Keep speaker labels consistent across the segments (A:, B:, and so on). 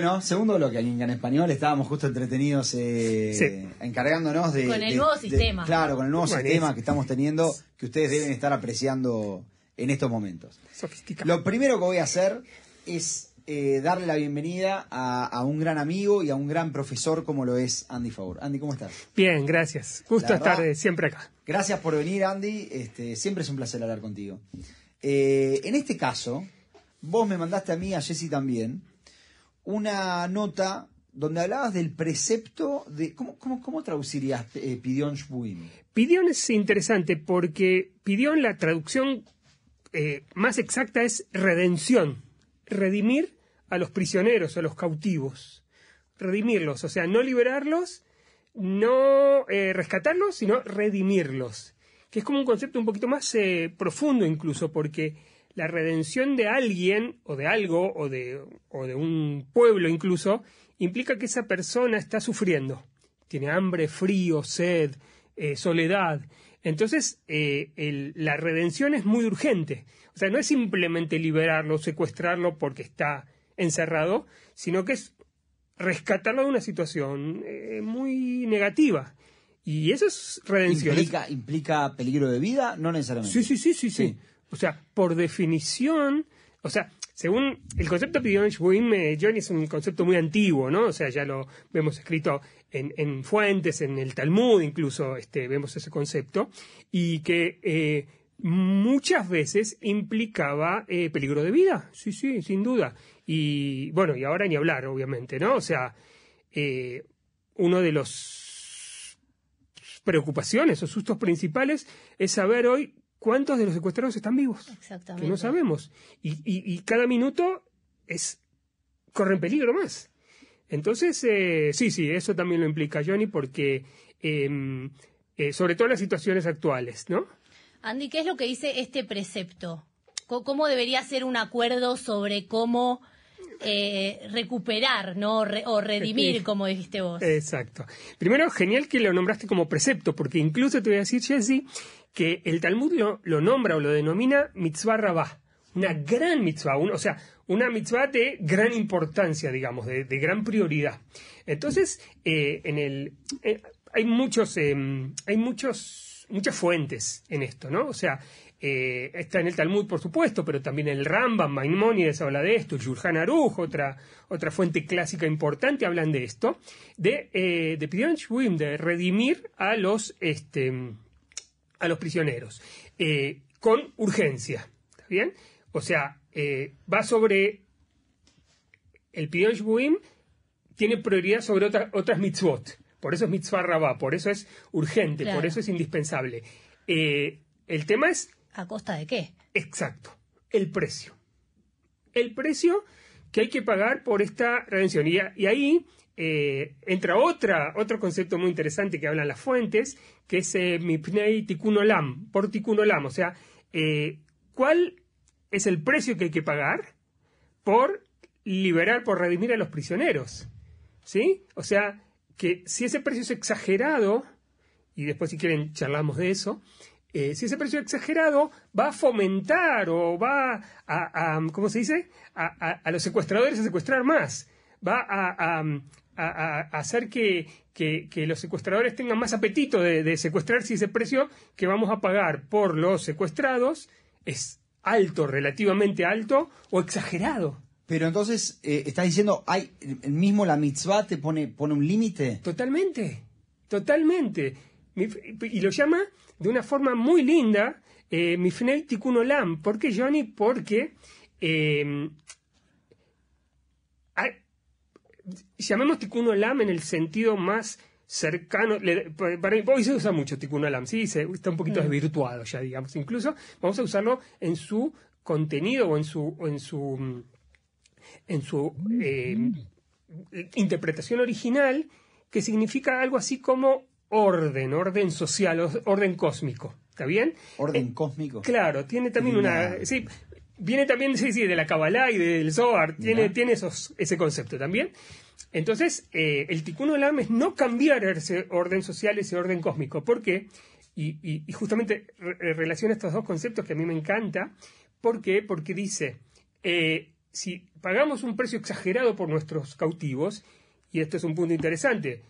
A: Bueno, segundo bloque en español. Estábamos justo entretenidos eh, encargándonos de.
B: Con el nuevo sistema.
A: Claro, con el nuevo sistema que estamos teniendo, que ustedes deben estar apreciando en estos momentos.
C: Sofisticado.
A: Lo primero que voy a hacer es eh, darle la bienvenida a, un gran amigo y a un gran profesor como lo es Andy Favor. Andy, ¿cómo estás?
C: Bien, gracias. Gusto estar siempre acá.
A: Gracias por venir, Andy. Este, siempre es un placer hablar contigo. Eh, en este caso, vos me mandaste a mí, a Jesse también, una nota donde hablabas del precepto de... ¿Cómo, cómo, traducirías eh, Pidión Shbuim?
C: Pidión es interesante porque Pidión, la traducción eh, más exacta es redención, redimir a los prisioneros, a los cautivos, redimirlos, o sea, no liberarlos, no eh, rescatarlos, sino redimirlos, que es como un concepto un poquito más profundo incluso, porque la redención de alguien o de algo o de, o de un pueblo incluso implica que esa persona está sufriendo. Tiene hambre, frío, sed, eh, soledad. Entonces, eh, la redención es muy urgente. O sea, no es simplemente liberarlo, secuestrarlo porque está encerrado, sino que es rescatarlo de una situación eh, muy negativa. Y eso es redención.
A: ¿Implica, ¿Implica peligro de vida? No necesariamente.
C: sí, sí, sí. sí. sí. O sea, por definición, o sea, según el concepto de Pidion eh, Johnny es un concepto muy antiguo, ¿no? O sea, ya lo vemos escrito en, fuentes, en el Talmud incluso este, vemos ese concepto, y que eh, muchas veces implicaba eh, peligro de vida, sí, sí, sin duda. Y bueno, y ahora ni hablar, obviamente, ¿no? O sea, uno de los preocupaciones o sustos principales es saber hoy ¿cuántos de los secuestrados están vivos?
B: Exactamente.
C: Que no sabemos. Y, cada minuto es corren peligro más. Entonces, eh, sí, sí, eso también lo implica Johnny, porque em, eh, sobre todo en las situaciones actuales, ¿no?
B: Andy, ¿qué es lo que dice este precepto? ¿Cómo debería ser un acuerdo sobre cómo eh, recuperar, ¿no? o redimir, como dijiste vos.
C: Exacto. Primero, genial que lo nombraste como precepto, porque incluso te voy a decir, Jesse, que el Talmud lo, nombra o lo denomina mitzvah rabá, una gran mitzvah, o sea, una mitzvah de gran importancia, digamos, de, gran prioridad. Entonces, eh, en el, eh, hay muchos, em, hay muchos, muchas fuentes en esto, ¿no? O sea, eh, está en el Talmud, por supuesto, pero también el Rambam, Maimónides habla de esto, Yurhan Aruj, otra, otra fuente clásica importante, hablan de esto, de, eh, de de redimir a los, este, a los prisioneros, eh, con urgencia, ¿está bien? O sea, eh, va sobre el Pidyon Shvuim, tiene prioridad sobre otras mitzvot, por eso es mitzvah rabá, por eso es urgente, por eso es indispensable. el tema es
B: ¿A costa de qué?
C: Exacto, el precio. El precio que hay que pagar por esta redención. Y, ahí eh, entra otra, otro concepto muy interesante que hablan las fuentes, que es eh, Mipnei Tikkun Olam, por Tikkun Olam. O sea, eh, ¿cuál es el precio que hay que pagar por liberar, por redimir a los prisioneros? ¿Sí? O sea, que si ese precio es exagerado, y después si quieren charlamos de eso, eh, si ese precio exagerado va a fomentar o va a, ¿cómo se dice? A, los secuestradores a secuestrar más. Va a, hacer que, los secuestradores tengan más apetito de, secuestrar si ese precio que vamos a pagar por los secuestrados es alto, relativamente alto o exagerado.
A: Pero entonces, eh, estás diciendo, hay mismo la mitzvah te pone, pone un límite.
C: Totalmente, totalmente. Y lo llama de una forma muy linda eh, Mifnei Tikkun Olam. ¿Por qué, Johnny? Porque eh, llamemos Tikkun Olam en el sentido más cercano, para, hoy se usa mucho Tikkun Olam, sí, se, está un poquito mm. desvirtuado ya, digamos, incluso vamos a usarlo en su contenido o en su, en su, en su eh, interpretación original, que significa algo así como orden, orden social, orden cósmico. ¿Está bien?
A: Orden eh, cósmico.
C: Claro, tiene también una. Sí, viene también sí, sí, de la Kabbalah y del Zohar, tiene, tiene esos, ese concepto también. Entonces, eh, el tikkun olam es no cambiar ese orden social, ese orden cósmico. ¿Por qué? Y, justamente relaciona estos dos conceptos que a mí me encanta. ¿Por qué? Porque dice, eh, si pagamos un precio exagerado por nuestros cautivos, y esto es un punto interesante,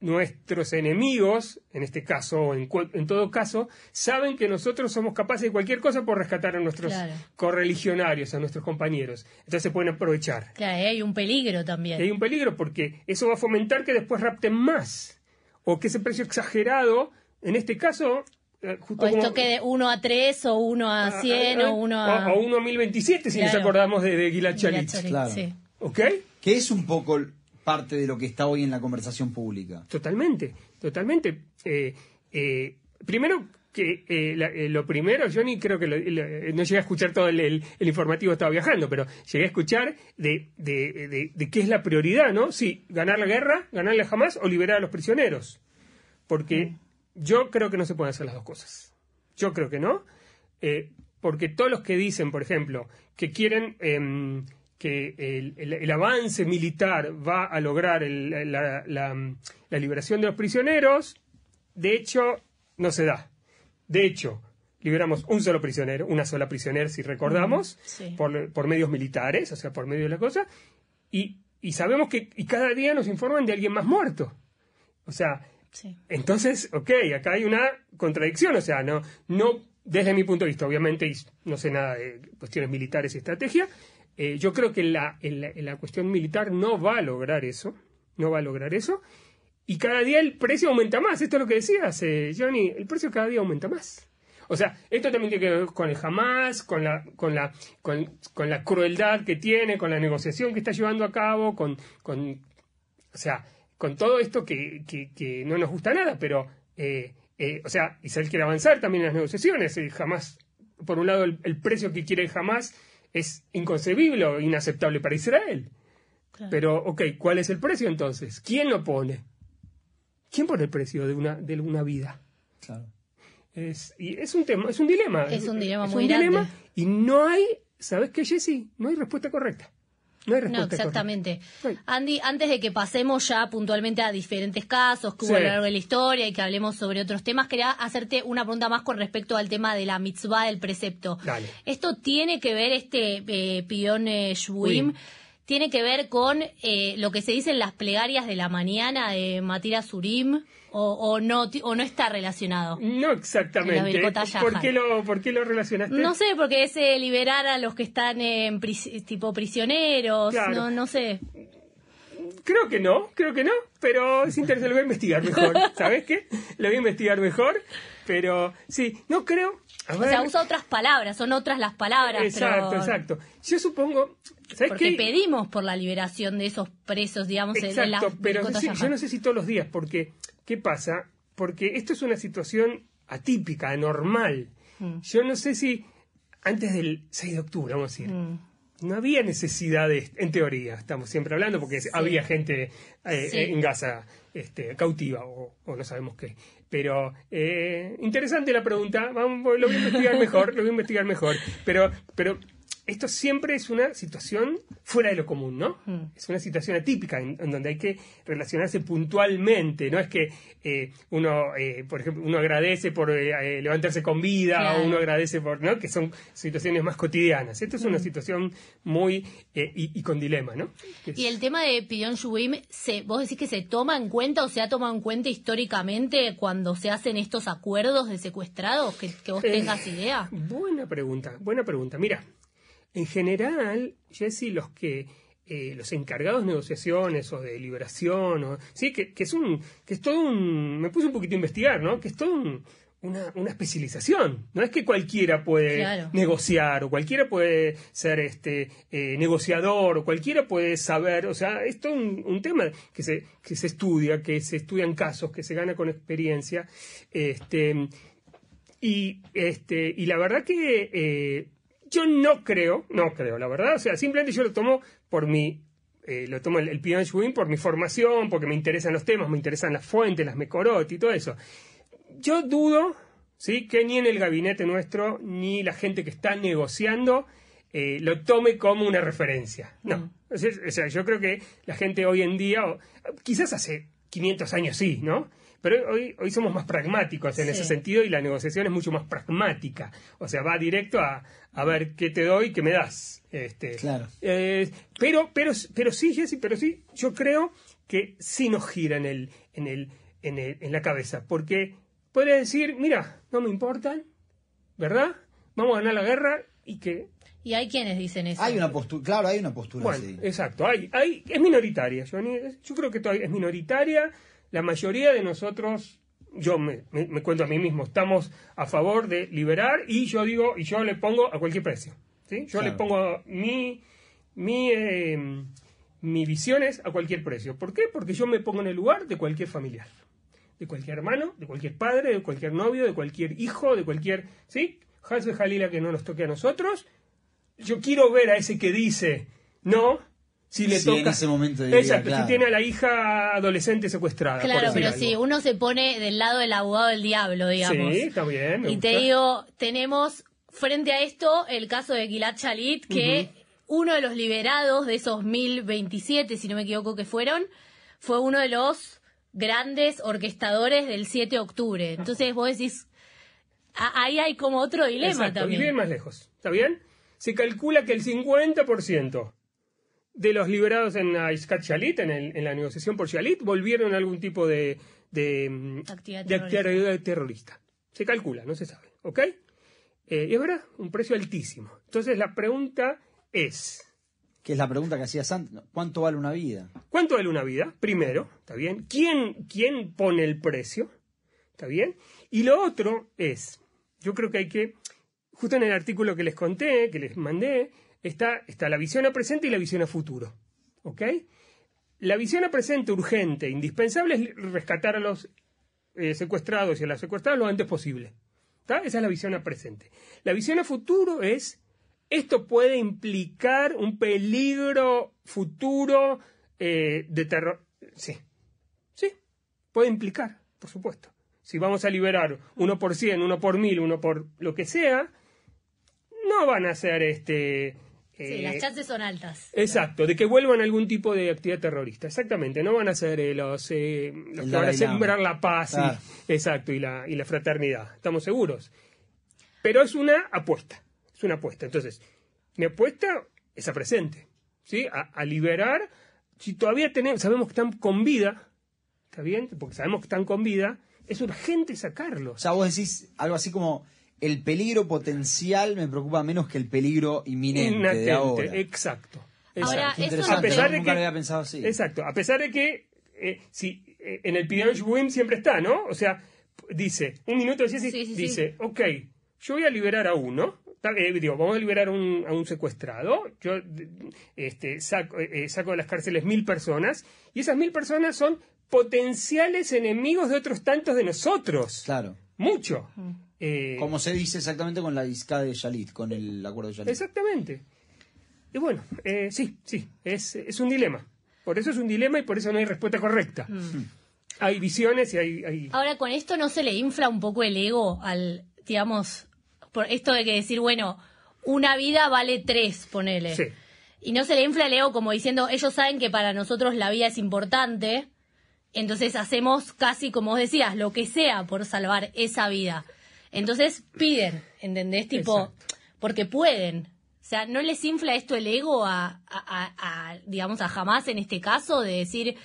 C: nuestros enemigos, en este caso o en, cu- en todo caso, saben que nosotros somos capaces de cualquier cosa por rescatar a nuestros
B: Claro.
C: correligionarios, a nuestros compañeros. Entonces se pueden aprovechar.
B: Claro, hay un peligro
C: Y
B: también.
C: hay un peligro porque eso va a fomentar que después rapten más. O que ese precio exagerado, en este caso, eh, justo
B: O esto
C: como-
B: que uno a 3 o uno a 100
C: ah,
B: o uno a...
C: o, o uno a 1027, si nos acordamos de, de Gilad. Shalit,
A: Claro.
B: sí.
C: ¿Ok?
A: Que es un poco parte de lo que está hoy en la conversación pública.
C: Totalmente, totalmente. Eh, eh, primero que eh, la- eh, lo primero, Johnny, creo que lo- lo- no llegué a escuchar todo el, el- el informativo, estaba viajando, pero llegué a escuchar de, de, de- de qué es la prioridad, ¿no? Sí, ganar la guerra, ganarle jamás o liberar a los prisioneros. Porque yo creo que no se pueden hacer las dos cosas. Yo creo que no. Eh, porque todos los que dicen, por ejemplo, que quieren em, que el, el- el avance militar va a lograr el- la, la- la liberación de los prisioneros, de hecho, no se da. De hecho, liberamos un solo prisionero, una sola prisionera, si recordamos,
B: sí.
C: por, por medios militares, o sea, por medio de la cosa, y, y sabemos que y cada día nos informan de alguien más muerto. O sea,
B: Sí.
C: entonces, ok, acá hay una contradicción, o sea, no, no desde mi punto de vista, obviamente, no sé nada de cuestiones militares y estrategia, eh, yo creo que la, en la, en la cuestión militar no va a lograr eso, no va a lograr eso, y cada día el precio aumenta más, esto es lo que decías, eh, Johnny, el precio cada día aumenta más. O sea, esto también tiene que ver con el Hamas, con la, con la, con, con la crueldad que tiene, con la negociación que está llevando a cabo, con, con o sea, con todo esto que, que, que no nos gusta nada, pero, eh, eh, o sea, Israel quiere avanzar también en las negociaciones. jamás, por un lado, el, precio que quiere jamás es inconcebible o inaceptable para Israel.
B: Claro.
C: Pero, ok, ¿cuál es el precio entonces? ¿Quién lo pone? ¿Quién pone el precio de una, de una vida?
A: Claro.
C: Es, y es un tema, es un dilema.
B: Es un dilema
C: Es
B: muy
C: un dilema y no hay, ¿sabes qué, Jesse? No hay respuesta correcta. No hay
B: No,
C: respuesta
B: exactamente.
C: correcta.
B: Andy, antes de que pasemos ya puntualmente a diferentes casos que hubo
C: Sí.
B: a lo largo de la historia y que hablemos sobre otros temas, quería hacerte una pregunta más con respecto al tema de la mitzvah del precepto.
C: Dale.
B: Esto tiene que ver, este eh, pion eh, shvuim,
C: Uy.
B: Tiene que ver con eh, lo que se dice en las plegarias de la mañana de Matira Surim, o, o no, o no está relacionado.
C: No exactamente. ¿Por qué, lo, ¿Por qué lo relacionaste?
B: No sé, porque es eh, liberar a los que están en pris- tipo prisioneros,
C: Claro.
B: no, no sé.
C: Creo que no, creo que no, pero es interesante, lo voy a investigar mejor. ¿Sabes qué? Lo voy a investigar mejor, pero sí, no creo. A
B: O
C: ver,
B: sea, usa otras palabras, son otras las palabras.
C: exacto,
B: pero-
C: exacto. Yo supongo, ¿sabes
B: Porque
C: qué?
B: pedimos por la liberación de esos presos, digamos, en- en las
C: Exacto, pero yo no sé si todos los días, porque ¿qué pasa? Porque esto es una situación atípica, anormal.
B: Mm.
C: Yo no sé si antes del 6 de octubre, vamos a decir,
B: Mm.
C: No había necesidad de, en teoría, estamos siempre hablando, porque había gente eh,
B: Sí.
C: en Gaza este, cautiva o, o no sabemos qué. Pero eh, interesante la pregunta, vamos, lo voy a investigar mejor, lo voy a investigar mejor. Pero, pero esto siempre es una situación fuera de lo común, ¿no?
B: Mm.
C: Es una situación atípica en, en donde hay que relacionarse puntualmente. No es que eh, uno, eh, por ejemplo, uno agradece por eh, eh, levantarse con vida
B: Claro.
C: o uno agradece por, ¿no? Que son situaciones más cotidianas. Esto es
B: Mm.
C: una situación muy eh, y, y con dilema, ¿no? Es-
B: Y el tema de Pion Shubim, se, ¿vos decís que se toma en cuenta o se ha tomado en cuenta históricamente cuando se hacen estos acuerdos de secuestrados? Que, que vos tengas idea.
C: Buena pregunta, buena pregunta. Mira, en general, Jesse, los que eh, los encargados de negociaciones o de liberación, o, sí, que, que es un, que es todo un, me puse un poquito a investigar, ¿no? Que es todo un- una, una especialización. No es que cualquiera puede
B: Claro.
C: negociar o cualquiera puede ser este eh, negociador o cualquiera puede saber, o sea, es todo un, un tema que se, que se estudia, que se estudian casos, que se gana con experiencia. Este, y, este, y la verdad que eh, yo no creo, no creo, la verdad, o sea, simplemente yo lo tomo por mi, eh, lo tomo el, el Pion por mi formación, porque me interesan los temas, me interesan las fuentes, las Mecorot y todo eso. Yo dudo, ¿sí? Que ni en el gabinete nuestro, ni la gente que está negociando, eh, lo tome como una referencia. No. O sea, o sea, yo creo que la gente hoy en día, o- quizás hace 500 años sí, ¿no? Pero hoy, hoy somos más pragmáticos en
B: Sí.
C: ese sentido y la negociación es mucho más pragmática. O sea, va directo a, a ver qué te doy, qué me das. Este,
A: Claro.
C: eh, pero, pero, pero sí, Jessy, pero sí, yo creo que sí nos gira en, el, en, el, en, el- en la cabeza. Porque puede decir, mira, no me importan, ¿verdad? Vamos a ganar la guerra y que
B: Y hay quienes dicen eso.
A: Hay una postura, claro, hay una postura
C: bueno, exacto. Hay, hay, es minoritaria, Johnny. Yo creo que todavía es minoritaria. La mayoría de nosotros, yo me, me- me cuento a mí mismo, estamos a favor de liberar y yo digo, y yo le pongo a cualquier precio. ¿sí? Yo
A: Claro.
C: le pongo mi, mi, eh, mi visiones a cualquier precio. ¿Por qué? Porque yo me pongo en el lugar de cualquier familiar. De cualquier hermano, de cualquier padre, de cualquier novio, de cualquier hijo, de cualquier... ¿Sí? Hasbe Jalila que no nos toque a nosotros yo quiero ver a ese que dice no si le
A: Sí,
C: toca
A: en ese momento diría,
C: exacto
A: claro.
C: si tiene a la hija adolescente secuestrada
B: Claro, pero
C: algo.
B: si uno se pone del lado del abogado del diablo, digamos.
C: sí está bien me
B: Y te digo, tenemos frente a esto el caso de Gilad Shalit, que uno de los liberados de esos 1027, si no me equivoco que fueron, fue uno de los grandes orquestadores del 7 de octubre. Entonces vos decís, ahí hay como otro dilema
C: Exacto, y
B: también.
C: bien más lejos está bien se calcula que el 50% de los liberados en la Iskat Shalit, en, el- en la negociación por Shalit, volvieron a algún tipo de, de, mm,
B: Actividad
C: de
B: terrorista.
C: actividad terrorista. Se calcula, no se sabe. ¿Ok? Eh, y es verdad, un precio altísimo. Entonces la pregunta es,
A: Que es la pregunta que hacía Santos. ¿Cuánto vale una vida?
C: ¿Cuánto vale una vida? Primero, ¿está bien? ¿Quién, quién pone el precio? ¿Está bien? Y lo otro es, yo creo que hay que, justo en el artículo que les conté, que les mandé, está, está la visión a presente y la visión a futuro. ¿Ok? La visión a presente urgente, indispensable, es rescatar a los eh, secuestrados y a las secuestradas lo antes posible. Esa es la visión a presente. La visión a futuro es, esto puede implicar un peligro futuro eh, de terror. Sí, sí, puede implicar, por supuesto. Si vamos a liberar uno por cien, uno por mil, uno por lo que sea, no van a ser este...
B: Sí,
C: eh,
B: las chances son altas.
C: Exacto, de que vuelvan a algún tipo de actividad terrorista. Exactamente, no van a ser eh, los, eh, los que van a sembrar la paz y- exacto, y la, y la fraternidad. Estamos seguros. Pero es una apuesta. Es una apuesta. Entonces, mi apuesta es a presente. ¿sí? A, a liberar. Si todavía tenemos, sabemos que están con vida, ¿está bien? Porque sabemos que están con vida, es urgente
A: O
C: sacarlos.
A: sea, vos decís algo así como el peligro potencial me preocupa menos que el peligro inminente de ahora.
C: Exacto.
B: Ahora,
C: exacto.
B: Eso
C: A pesar de
A: nunca
C: que-
A: lo había pensado así.
C: Exacto, a pesar de que eh, si, eh, en el Pidyon Shbuim siempre está, ¿no? O sea, dice, un minuto de
B: Sí, sí, sí.
C: dice, ok, yo voy a liberar a uno, eh, digo, vamos a liberar a un, a un secuestrado, yo este, saco, saco de las cárceles mil personas, y esas mil personas son potenciales enemigos de otros tantos de nosotros.
A: Claro.
C: Mucho. Eh,
A: Como se dice exactamente con la disca de Shalit, con el acuerdo de Shalit.
C: Exactamente. Y bueno, eh, sí, sí, es, es un dilema. Por eso es un dilema y por eso no hay respuesta correcta. Hay visiones y hay... hay-
B: Ahora, con esto no se le infla un poco el ego al, digamos, por esto de que decir, bueno, una vida vale tres, ponele.
C: Sí.
B: Y no se le infla el ego como diciendo, ellos saben que para nosotros la vida es importante, entonces hacemos casi, como vos decías, lo que sea por salvar esa vida. Entonces piden, ¿entendés? Tipo,
C: Exacto.
B: porque pueden. O sea, ¿no les infla esto el ego a, a- a- a, digamos, a jamás en este caso de decir,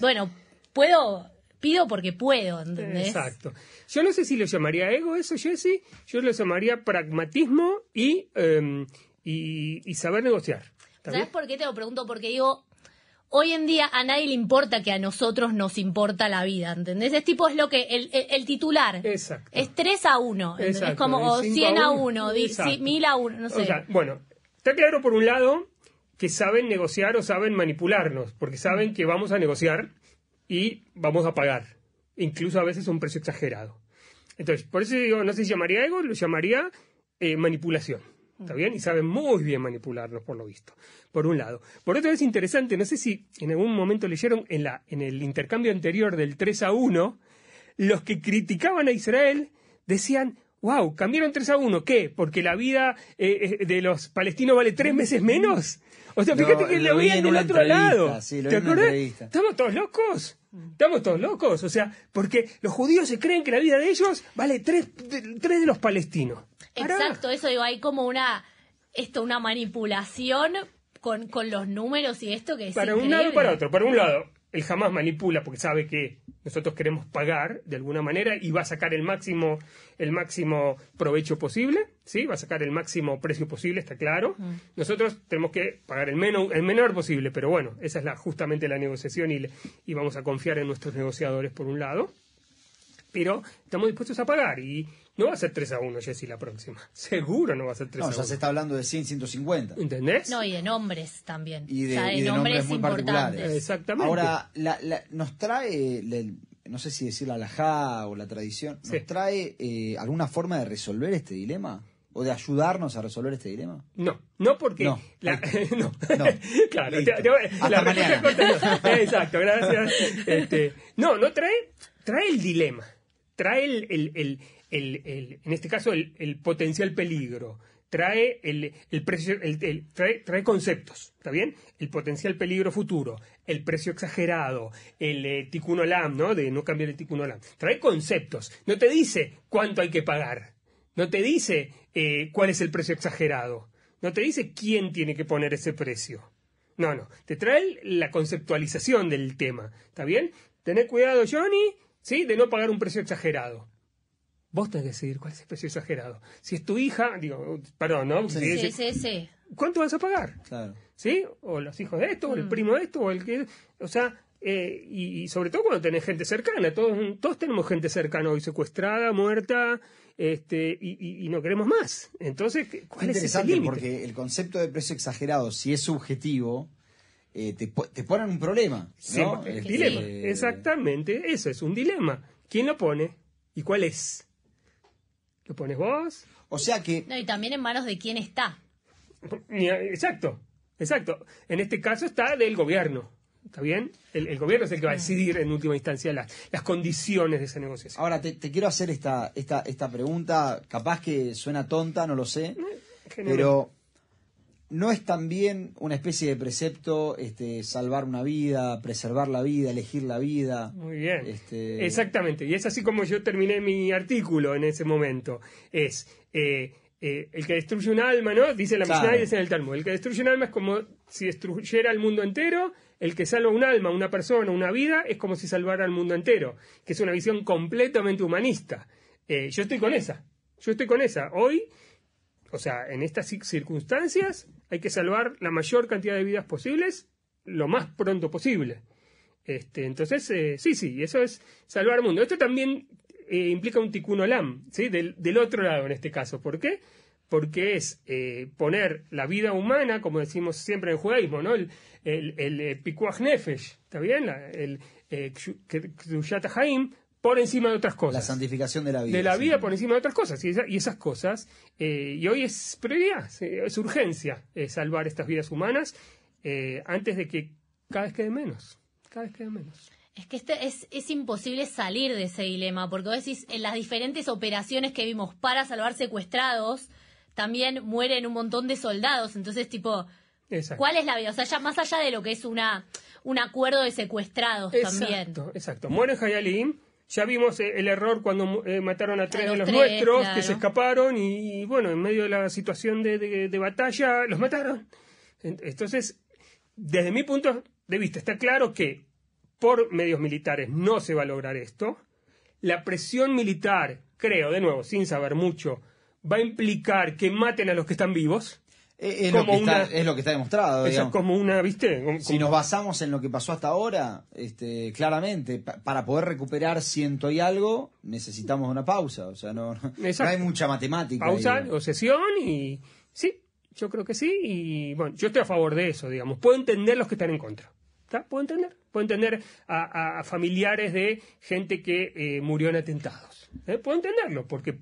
B: bueno, puedo, pido porque puedo, ¿entendés?
C: Exacto. Yo no sé si lo llamaría ego eso, Jesse. Yo lo llamaría pragmatismo y, em, y, y saber negociar. ¿Está
B: ¿Sabes por qué te lo pregunto? Porque digo, hoy en día a nadie le importa que a nosotros nos importa la vida, ¿entendés? Es tipo, es lo que, el, el- el titular.
C: Exacto.
B: Es 3 a 1, ¿entendés?
C: Exacto,
B: Como, o
C: de cinco
B: 100
C: a
B: a
C: uno.
B: 1, di-
C: Exacto.
B: sí, 1000 a 1, no sé.
C: O sea, bueno, está claro por un lado que saben negociar o saben manipularnos, porque saben que vamos a negociar y vamos a pagar, incluso a veces a un precio exagerado. Entonces, por eso digo, no sé si llamaría ego, lo llamaría eh, manipulación. ¿Está bien? Y saben muy bien manipularnos, por lo visto. Por un lado. Por otro, es interesante, no sé si en algún momento leyeron en, la, en el intercambio anterior del 3 a 1, los que criticaban a Israel decían, wow, cambiaron 3 a 1. ¿Qué? ¿Porque la vida eh, eh, de los palestinos vale tres meses menos? O sea, fíjate que
A: lo
C: veían
A: en
C: del otro lado.
A: sí,
C: ¿Te
A: entrevista.
C: ¿Estamos todos locos? Estamos todos locos. O sea, porque los judíos se creen que la vida de ellos vale tres tres de los palestinos.
B: Exacto, eso digo, hay como una esto una manipulación con, con los números y esto que es
C: para un lado y para otro. Para un lado, el jamás manipula porque sabe que nosotros queremos pagar de alguna manera y va a sacar el máximo, el máximo provecho posible, ¿sí? Va a sacar el máximo precio posible, está claro. Nosotros tenemos que pagar el, menor, el menor posible, pero bueno, esa es la, justamente la negociación y, le- y vamos a confiar en nuestros negociadores por un lado. Pero estamos dispuestos a pagar y no va a ser 3 a 1, Jessy, la próxima. Seguro no va a ser 3
A: No,
C: a
A: ya
C: 1.
A: se está hablando de 100, 150.
C: ¿Entendés?
B: No, y de nombres también.
A: Y de-
B: O sea,
A: y de nombres muy
B: importantes.
A: particulares.
C: Exactamente.
A: Ahora, la- la- nos trae, la- no sé si decir la alajá o la tradición, ¿nos
C: Sí.
A: trae eh, alguna forma de resolver este dilema? ¿O de ayudarnos a resolver este dilema?
C: No, no porque...
A: No.
C: la- no.
A: No.
C: claro, te- te
A: Hasta
C: la
A: mañana.
C: corta no. Exacto, gracias. Este, no, no trae, trae el dilema, trae el, el- el- el- el- en este caso, el, el potencial peligro, trae el, precio, el- trae, conceptos, ¿está bien? El potencial peligro futuro, el precio exagerado, el eh, tikkun olam, ¿no? De no cambiar el tikkun olam. Trae conceptos, no te dice cuánto hay que pagar, no te dice eh, cuál es el precio exagerado, no te dice quién tiene que poner ese precio. No, no, te trae la conceptualización del tema, ¿está bien? Tener cuidado, Johnny, ¿sí? De no pagar un precio exagerado. Vos tenés que decidir cuál es el precio exagerado. Si es tu hija, digo, perdón, ¿no?
A: Sí.
C: Si
B: Sí,
C: es-
B: sí, sí.
C: ¿Cuánto vas a pagar?
A: Claro.
C: ¿Sí? O los hijos de esto, o
B: Mm.
C: el primo de esto, o el que... O sea, eh, y, y sobre todo cuando tenés gente cercana. Todos, todos tenemos gente cercana hoy secuestrada, muerta, este, y, y- y no queremos más. Entonces, ¿qué-
A: Es
C: ¿cuál es
A: interesante
C: límite?
A: porque el concepto de precio exagerado, si es subjetivo, eh, te, te pone en un problema. ¿no?
C: El
A: Este,
C: dilema. Exactamente, eso es un dilema. ¿Quién lo pone? ¿Y cuál es? ¿Lo pones vos?
A: O sea que
B: No, y también en manos de quién está.
C: Exacto, exacto. En este caso está del gobierno. ¿Está bien? El, el gobierno es el que va a decidir en última instancia las, las condiciones de esa negociación.
A: Ahora te, te quiero hacer esta, esta, esta pregunta, capaz que suena tonta, no lo sé,
C: Generalmente.
A: pero ¿no es también una especie de precepto este, salvar una vida, preservar la vida, elegir la vida?
C: Muy bien.
A: Este-
C: Exactamente. Y es así como yo terminé mi artículo en ese momento. Es eh, eh, el que destruye un alma, ¿no? Dice la
A: Claro.
C: Mishnah y dice en el Talmud. El que destruye un alma es como si destruyera el mundo entero. El que salva un alma, una persona, una vida, es como si salvara al mundo entero. Que es una visión completamente humanista. Eh, yo estoy con esa. Yo estoy con esa. Hoy o sea, en estas ci- circunstancias hay que salvar la mayor cantidad de vidas posibles lo más pronto posible. Este, entonces, eh, sí, sí, eso es salvar el mundo. Esto también eh, implica un tikkun olam, ¿sí? del, otro lado en este caso. ¿Por qué? Porque es eh, poner la vida humana, como decimos siempre en el judaísmo, ¿no? el, el, el, nefesh, ¿está bien? El eh, haim, por encima de otras cosas
A: La santificación de la vida.
C: de la
A: sí.
C: vida por encima de otras cosas. Y, esa- y esas cosas, eh, y hoy es prioridad, es urgencia eh, salvar estas vidas humanas eh, antes de que cada vez quede menos. Cada vez quede menos.
B: Es que este es, es imposible salir de ese dilema, porque vos decís, en las diferentes operaciones que vimos para salvar secuestrados, también mueren un montón de soldados. Entonces, tipo,
C: Exacto.
B: ¿cuál es la vida? O sea, ya más allá de lo que es una un acuerdo de secuestrados también.
C: Exacto, exacto. Mueren Hayalim. Ya vimos eh, el error cuando eh, mataron a tres
B: los
C: de los
B: tres,
C: nuestros
B: claro.
C: que se escaparon y, bueno, en medio de la situación de, de- de batalla los mataron. En- Entonces, desde mi punto de vista, está claro que por medios militares no se va a lograr esto. La presión militar, creo, de nuevo, sin saber mucho, va a implicar que maten a los que están vivos.
A: Eh, Es, lo que está, es lo que está demostrado.
C: Eso es como una, ¿viste? Como-
A: Si nos basamos en lo que pasó hasta ahora, este, claramente, pa- para poder recuperar ciento y algo, necesitamos una pausa. O sea, no, no, hay mucha matemática.
C: pausa
A: ahí.
C: o sesión y sí, yo creo que sí y bueno, yo estoy a favor de eso, digamos. Puedo entender los que están en contra. ¿Está? Puedo entender. Puedo entender a, familiares de gente que eh, murió en atentados. ¿eh? Puedo entenderlo porque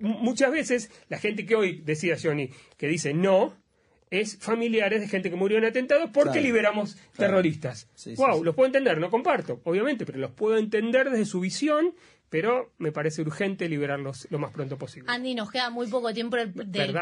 C: muchas veces la gente que hoy, decía Johnny, que dice no, es familiares de gente que murió en atentados porque
A: Claro.
C: liberamos
A: Claro.
C: terroristas.
A: Sí,
C: wow,
A: sí.
C: los puedo entender, no comparto, obviamente, pero los puedo entender desde su visión pero me parece urgente liberarlos lo más pronto posible.
B: Andy, nos queda muy poco tiempo del,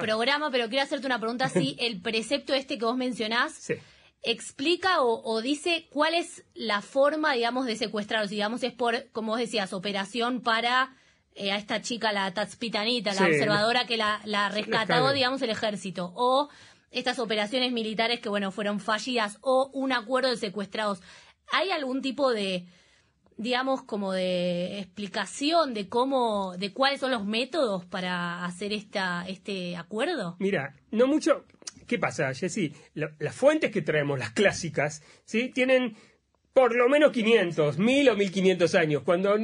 B: programa, pero quiero hacerte una pregunta si el precepto este que vos mencionás
C: Sí.
B: explica o, o dice cuál es la forma, digamos, de secuestrarlos. Digamos, es por, como vos decías, operación para eh, a esta chica, la Tatspitanita, la
C: Sí.
B: observadora que la, la rescató, digamos, el ejército. O estas operaciones militares que, bueno, fueron fallidas. O un acuerdo de secuestrados. ¿Hay algún tipo de digamos como de explicación de cómo de cuáles son los métodos para hacer esta este acuerdo
C: Mira, no mucho. ¿Qué pasa, Jessy? La- las fuentes que traemos, las clásicas, ¿sí? Tienen por lo menos 500, 1000 o 1500 años. Cuando,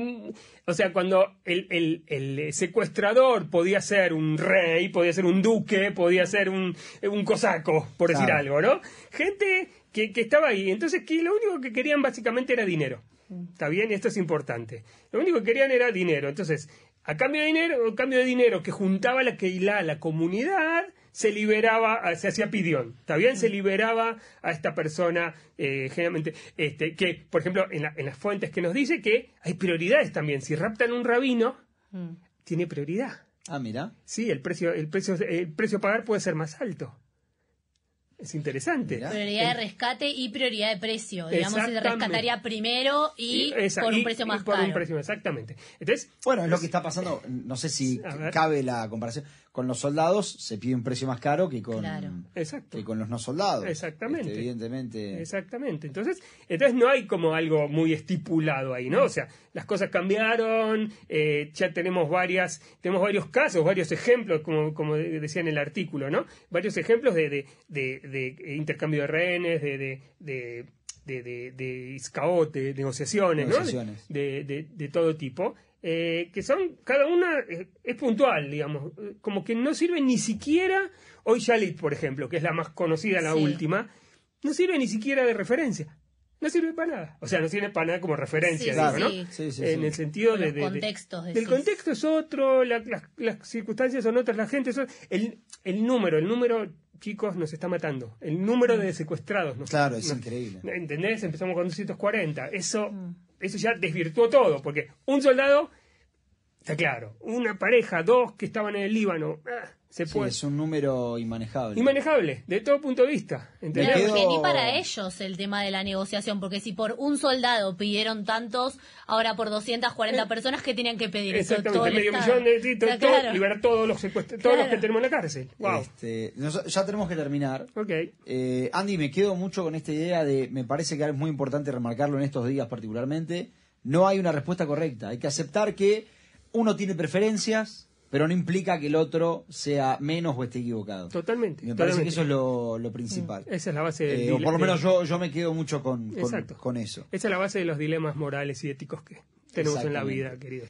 C: o sea, cuando el, el- el secuestrador podía ser un rey, podía ser un duque, podía ser un, un cosaco, por decir
A: Claro.
C: algo, ¿no? Gente que, que estaba ahí. Entonces, que lo único que querían básicamente era dinero. ¿Está bien? Esto es importante. Lo único que querían era dinero. Entonces, a cambio de dinero, a cambio de dinero que juntaba la Keilah, la comunidad, se liberaba, a- se hacía pidión. ¿Está bien? Se liberaba a esta persona, eh, generalmente, este, que, por ejemplo, en, la- en las fuentes que nos dice que hay prioridades también. Si raptan un rabino,
B: Mm.
C: tiene prioridad.
A: Ah, mira.
C: Sí, el precio, el precio, el precio a pagar puede ser más alto. Es interesante.
A: Mirá.
B: prioridad de rescate y prioridad de precio digamos se rescataría primero y
C: esa-
B: por un
C: y-
B: precio
C: y
B: más
C: por
B: caro
C: un precio, exactamente. Entonces,
A: Bueno, es lo que está pasando, no sé si cabe la comparación. Con los soldados se pide un precio más caro que con,
B: Claro.
C: exacto.
A: que con los no soldados.
C: Exactamente.
A: Este, evidentemente.
C: Exactamente. Entonces, entonces no hay como algo muy estipulado ahí, ¿no? O sea, las cosas cambiaron, eh, ya tenemos varias, tenemos varios casos, varios ejemplos, como, como de- decía en el artículo, ¿no? Varios ejemplos de, de, de- de intercambio de rehenes, de, de, de, de, de, de iscaot, de negociaciones, ¿no?
A: Negociaciones.
C: De, de, de todo tipo. Eh, que son, cada una eh, es puntual, digamos, eh, como que no sirve ni siquiera, hoy Shalit, por ejemplo, que es la más conocida, la
B: Sí.
C: última, no sirve ni siquiera de referencia. No sirve para nada. O sea, no sirve para nada como referencia,
B: Sí,
C: digo,
B: sí,
C: ¿no?
B: sí.
A: Sí, sí,
C: en el sentido de, de- de-
B: contextos,
C: del contexto es otro, la- las, las circunstancias son otras, la gente son el, el número, el número, chicos, nos está matando. El número de secuestrados. nos-
A: Claro, es
C: nos-
A: increíble.
C: ¿Entendés? Empezamos con 240. Eso,
B: Mm.
C: Eso ya desvirtuó todo, porque un soldado, está claro, una pareja, dos que estaban en el Líbano, ah, se
A: Sí,
C: puede.
A: es un número inmanejable.
C: Inmanejable, de todo punto de vista. ¿entendés?
B: Ni para ellos el tema de la negociación, porque si por un soldado pidieron tantos, ahora por 240 personas, ¿qué tenían que pedir?
C: Eh, Exactamente,
B: todo el
C: medio
B: Estado.
C: millón de todo-
B: claro.
C: liberar todos los secuestra- todos los que tenemos en la cárcel. Wow.
A: Este, nos- ya tenemos que terminar. Eh, Andy, me quedo mucho con esta idea de, me parece que es muy importante remarcarlo en estos días particularmente, no hay una respuesta correcta. Hay que aceptar que uno tiene preferencias, pero no implica que el otro sea menos o esté equivocado.
C: Totalmente.
A: Me parece que eso es lo, lo principal.
C: Esa es la base
A: Eh, o por lo menos yo, yo me quedo mucho con, con, eso.
C: Esa es la base de los dilemas morales y éticos que tenemos en la vida, querido.